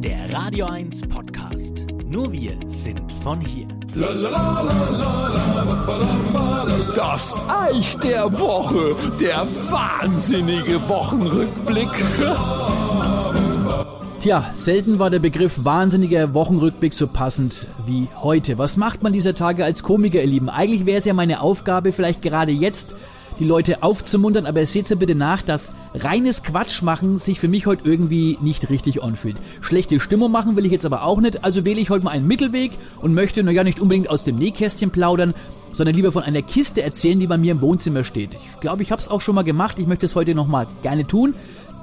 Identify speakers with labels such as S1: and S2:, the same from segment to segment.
S1: Der Radio 1 Podcast. Nur wir sind von hier.
S2: Das Eich der Woche, der wahnsinnige Wochenrückblick.
S3: Tja, selten war der Begriff wahnsinniger Wochenrückblick so passend wie heute. Was macht man dieser Tage als Komiker, ihr Lieben? Eigentlich wäre es ja meine Aufgabe, vielleicht gerade jetzt die Leute aufzumuntern, aber seht mir bitte nach, dass reines Quatsch machen sich für mich heute irgendwie nicht richtig anfühlt. Schlechte Stimmung machen will ich jetzt aber auch nicht, also wähle ich heute mal einen Mittelweg und möchte, naja, nicht unbedingt aus dem Nähkästchen plaudern, sondern lieber von einer Kiste erzählen, die bei mir im Wohnzimmer steht. Ich glaube, ich habe es auch schon mal gemacht, ich möchte es heute nochmal gerne tun.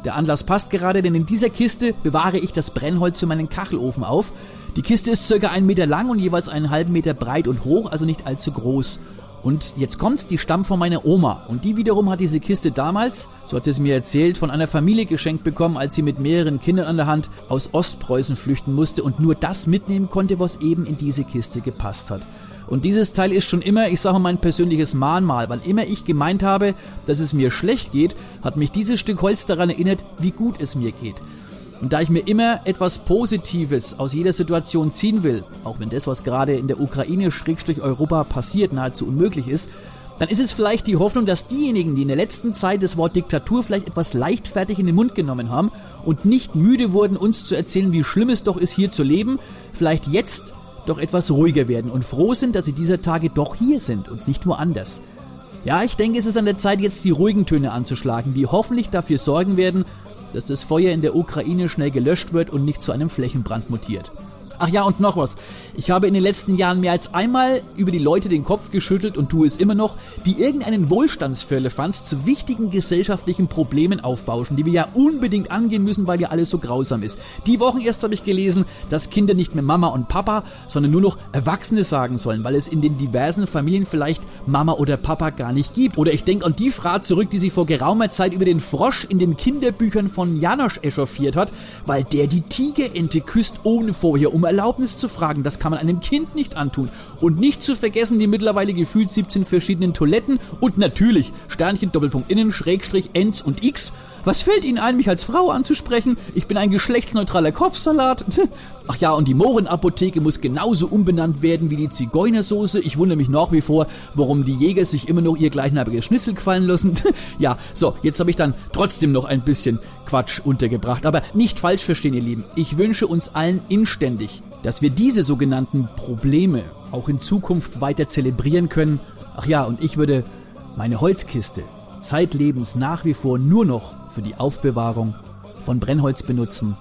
S3: Der Anlass passt gerade, denn in dieser Kiste bewahre ich das Brennholz für meinen Kachelofen auf. Die Kiste ist circa einen Meter lang und jeweils einen halben Meter breit und hoch, also nicht allzu groß. Und jetzt kommt die stammt von meiner Oma. Und die wiederum hat diese Kiste damals, so hat sie es mir erzählt, von einer Familie geschenkt bekommen, als sie mit mehreren Kindern an der Hand aus Ostpreußen flüchten musste und nur das mitnehmen konnte, was eben in diese Kiste gepasst hat. Und dieses Teil ist schon immer, ich sage mal, mein persönliches Mahnmal. Wann immer ich gemeint habe, dass es mir schlecht geht, hat mich dieses Stück Holz daran erinnert, wie gut es mir geht. Und da ich mir immer etwas Positives aus jeder Situation ziehen will, auch wenn das, was gerade in der Ukraine-Europa passiert, nahezu unmöglich ist, dann ist es vielleicht die Hoffnung, dass diejenigen, die in der letzten Zeit das Wort Diktatur vielleicht etwas leichtfertig in den Mund genommen haben und nicht müde wurden, uns zu erzählen, wie schlimm es doch ist, hier zu leben, vielleicht jetzt doch etwas ruhiger werden und froh sind, dass sie dieser Tage doch hier sind und nicht woanders. Ja, ich denke, es ist an der Zeit, jetzt die ruhigen Töne anzuschlagen, die hoffentlich dafür sorgen werden, dass das Feuer in der Ukraine schnell gelöscht wird und nicht zu einem Flächenbrand mutiert. Ach ja, und noch was. Ich habe in den letzten Jahren mehr als einmal über die Leute den Kopf geschüttelt und tue es immer noch, die irgendeinen Wohlstandsfirlefanz zu wichtigen gesellschaftlichen Problemen aufbauschen, die wir ja unbedingt angehen müssen, weil ja alles so grausam ist. Die Wochen erst habe ich gelesen, dass Kinder nicht mehr Mama und Papa, sondern nur noch Erwachsene sagen sollen, weil es in den diversen Familien vielleicht Mama oder Papa gar nicht gibt. Oder ich denke an die Frau zurück, die sich vor geraumer Zeit über den Frosch in den Kinderbüchern von Janosch echauffiert hat, weil der die Tigerente küsst, ohne vorher um Erlaubnis zu fragen. Das kann man einem Kind nicht antun. Und nicht zu vergessen die mittlerweile gefühlt 17 verschiedenen Toiletten und natürlich Sternchen, Doppelpunkt innen, Schrägstrich, Ends und X. Was fällt Ihnen ein, mich als Frau anzusprechen? Ich bin ein geschlechtsneutraler Kopfsalat. Ach ja, und die Mohrenapotheke muss genauso umbenannt werden wie die Zigeunersoße. Ich wundere mich nach wie vor, warum die Jäger sich immer noch ihr gleichnamiges Schnitzel gefallen lassen. ja, so, jetzt habe ich dann trotzdem noch ein bisschen Quatsch untergebracht. Aber nicht falsch verstehen, ihr Lieben. Ich wünsche uns allen inständig, dass wir diese sogenannten Probleme auch in Zukunft weiter zelebrieren können. Ach ja, und ich würde meine Holzkiste zeitlebens nach wie vor nur noch für die Aufbewahrung von Brennholz benutzen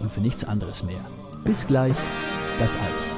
S3: und für nichts anderes mehr. Bis gleich, das Eich.